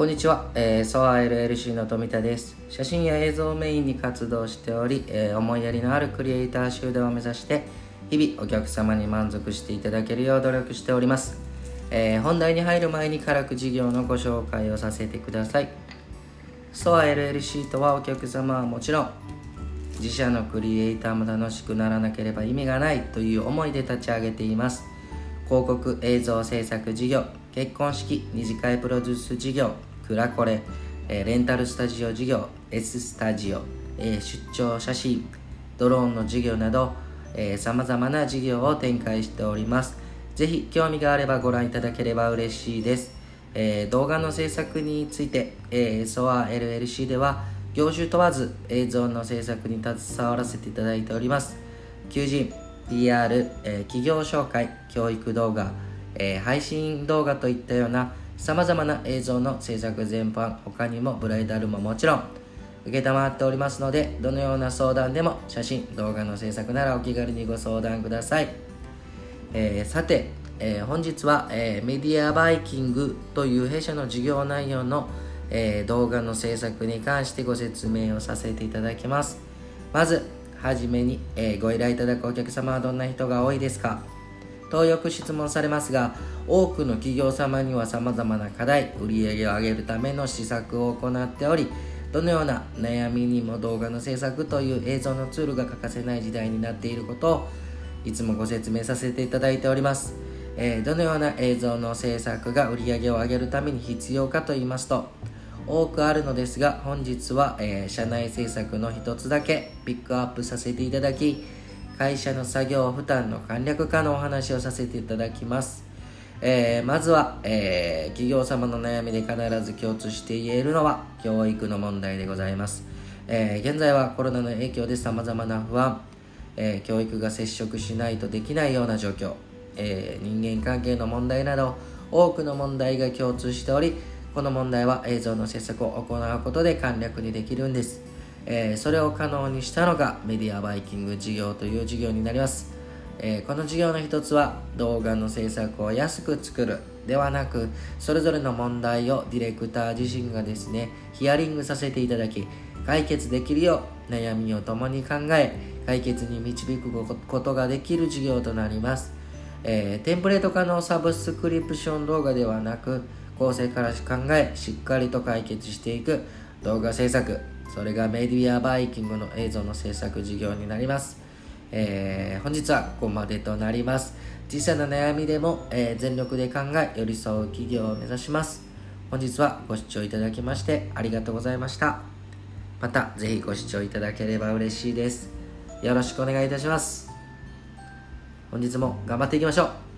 こんにちは、えー、ソア LLC の富田です。写真や映像をメインに活動しており、えー、思いやりのあるクリエイター集団を目指して日々お客様に満足していただけるよう努力しております、えー、本題に入る前に辛く事業のご紹介をさせてください。ソア LLC とはお客様はもちろん自社のクリエイターも楽しくならなければ意味がないという思いで立ち上げています。広告映像制作事業結婚式二次会プロデュース事業クラコレ、えレンタルスタジオ事業 S スタジオ、え出張写真ドローンの事業などさまざまな事業を展開しております。ぜひ興味があればご覧いただければ嬉しいです、えー、動画の制作について、えー、ソア LLC では業種問わず映像の制作に携わらせていただいております。求人 PR、えー、企業紹介教育動画、えー、配信動画といったようなさまざまな映像の制作全般他にもブライダルももちろん承っておりますのでどのような相談でも写真動画の制作ならお気軽にご相談ください、えー、さて、えー、本日は、えー、メディアバイキングという弊社の事業内容の、え動画の制作に関してご説明をさせていただきます。まずはじめに、え、ご依頼いただくお客様はどんな人が多いですか？とよく質問されますが多くの企業様には様々な課題売上を上げるための施策を行っておりどのような悩みにも動画の制作という映像のツールが欠かせない時代になっていることをいつもご説明させていただいております、えー、どのような映像の制作が売り上げを上げるために必要かと言いますと多くあるのですが本日は、えー、社内制作の一つだけピックアップさせていただき会社の作業負担の簡略化のお話をさせていただきます、えー、まずは、えー、企業様の悩みで必ず共通して言えるのは教育の問題でございます、え現在はコロナの影響で様々な不安、え教育が接触しないとできないような状況、え人間関係の問題など多くの問題が共通しておりこの問題は映像の制作を行うことで簡略にできるんです。えー、それを可能にしたのがメディアバイキング事業という事業になります。えー、この事業の一つは動画の制作を安く作るではなくそれぞれの問題をディレクター自身がですねヒアリングさせていただき解決できるよう悩みを共に考え解決に導くことができる事業となります、えー、テンプレート化のサブスクリプション動画ではなく構成から考えしっかりと解決していく動画制作それがメディアバイキングの映像の制作事業になります、えー、本日はここまでとなります。小さな悩みでも、えー、全力で考え寄り添う企業を目指します。本日はご視聴いただきましてありがとうございました。またぜひご視聴いただければ嬉しいです。よろしくお願いいたします。本日も頑張っていきましょう。